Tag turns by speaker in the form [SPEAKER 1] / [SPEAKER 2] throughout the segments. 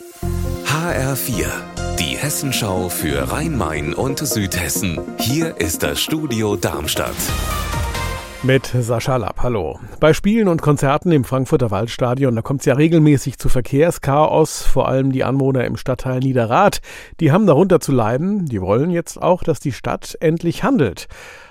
[SPEAKER 1] HR4, die Hessenschau für Rhein-Main und Südhessen. Hier ist das Studio Darmstadt.
[SPEAKER 2] Mit Sascha Lapp, hallo. Bei Spielen und Konzerten im Frankfurter Waldstadion, da kommt es ja regelmäßig zu Verkehrschaos, vor allem die Anwohner im Stadtteil Niederrad. Die haben darunter zu leiden, die wollen jetzt auch, dass die Stadt endlich handelt.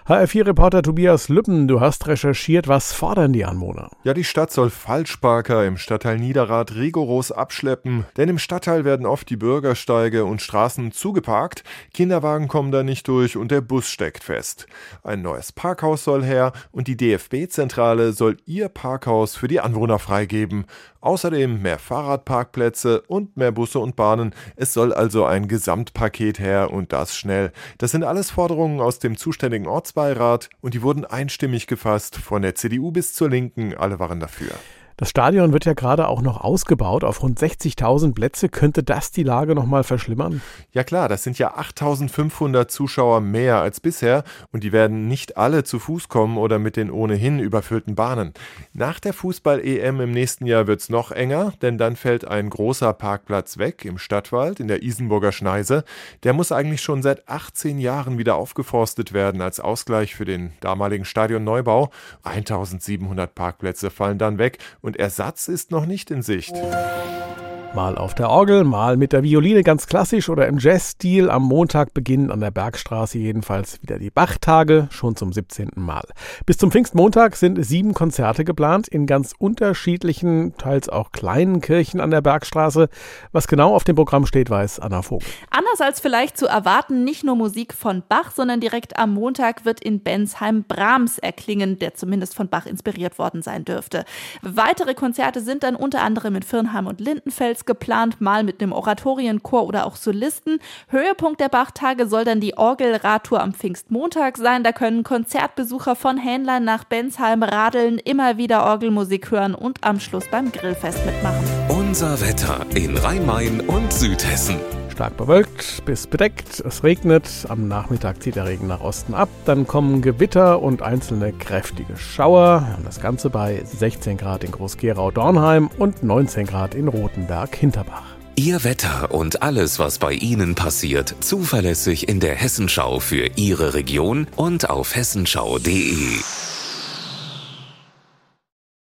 [SPEAKER 2] HR4-Reporter Tobias Lüppen, du hast recherchiert, was fordern die Anwohner?
[SPEAKER 3] Ja, die Stadt soll Falschparker im Stadtteil Niederrad rigoros abschleppen, denn im Stadtteil werden oft die Bürgersteige und Straßen zugeparkt, Kinderwagen kommen da nicht durch und der Bus steckt fest. Ein neues Parkhaus soll her und die DFB-Zentrale soll ihr Parkhaus für die Anwohner freigeben. Außerdem mehr Fahrradparkplätze und mehr Busse und Bahnen. Es soll also ein Gesamtpaket her und das schnell. Das sind alles Forderungen aus dem zuständigen Ortsbeirat und die wurden einstimmig gefasst, von der CDU bis zur Linken, alle waren dafür.
[SPEAKER 2] Das Stadion wird ja gerade auch noch ausgebaut. Auf rund 60.000 Plätze könnte das die Lage noch mal verschlimmern?
[SPEAKER 3] Ja klar, das sind ja 8.500 Zuschauer mehr als bisher und die werden nicht alle zu Fuß kommen oder mit den ohnehin überfüllten Bahnen. Nach der Fußball-EM im nächsten Jahr wird es noch enger, denn dann fällt ein großer Parkplatz weg im Stadtwald in der Isenburger Schneise. Der muss eigentlich schon seit 18 Jahren wieder aufgeforstet werden als Ausgleich für den damaligen Stadionneubau. 1.700 Parkplätze fallen dann weg und Ersatz ist noch nicht in Sicht.
[SPEAKER 2] Mal auf der Orgel, mal mit der Violine ganz klassisch oder im Jazzstil. Am Montag beginnen an der Bergstraße jedenfalls wieder die Bachtage, schon zum 17. Mal. Bis zum Pfingstmontag sind sieben Konzerte geplant in ganz unterschiedlichen, teils auch kleinen Kirchen an der Bergstraße. Was genau auf dem Programm steht, weiß Anna Vogel.
[SPEAKER 4] Anders als vielleicht zu erwarten, nicht nur Musik von Bach, sondern direkt am Montag wird in Bensheim Brahms erklingen, der zumindest von Bach inspiriert worden sein dürfte. Weitere Konzerte sind dann unter anderem in Firnheim und Lindenfels Festivals geplant, mal mit einem Oratorienchor oder auch Solisten. Höhepunkt der Bachtage soll dann die Orgelradtour am Pfingstmontag sein. Da können Konzertbesucher von Hähnlein nach Bensheim radeln, immer wieder Orgelmusik hören und am Schluss beim Grillfest mitmachen.
[SPEAKER 1] Unser Wetter in Rhein-Main und Südhessen.
[SPEAKER 2] Stark bewölkt bis bedeckt, es regnet, am Nachmittag zieht der Regen nach Osten ab, dann kommen Gewitter und einzelne kräftige Schauer. Das Ganze bei 16 Grad in Groß-Gerau-Dornheim und 19 Grad in Rothenberg-Hinterbach.
[SPEAKER 1] Ihr Wetter und alles, was bei Ihnen passiert, zuverlässig in der Hessenschau für Ihre Region und auf hessenschau.de.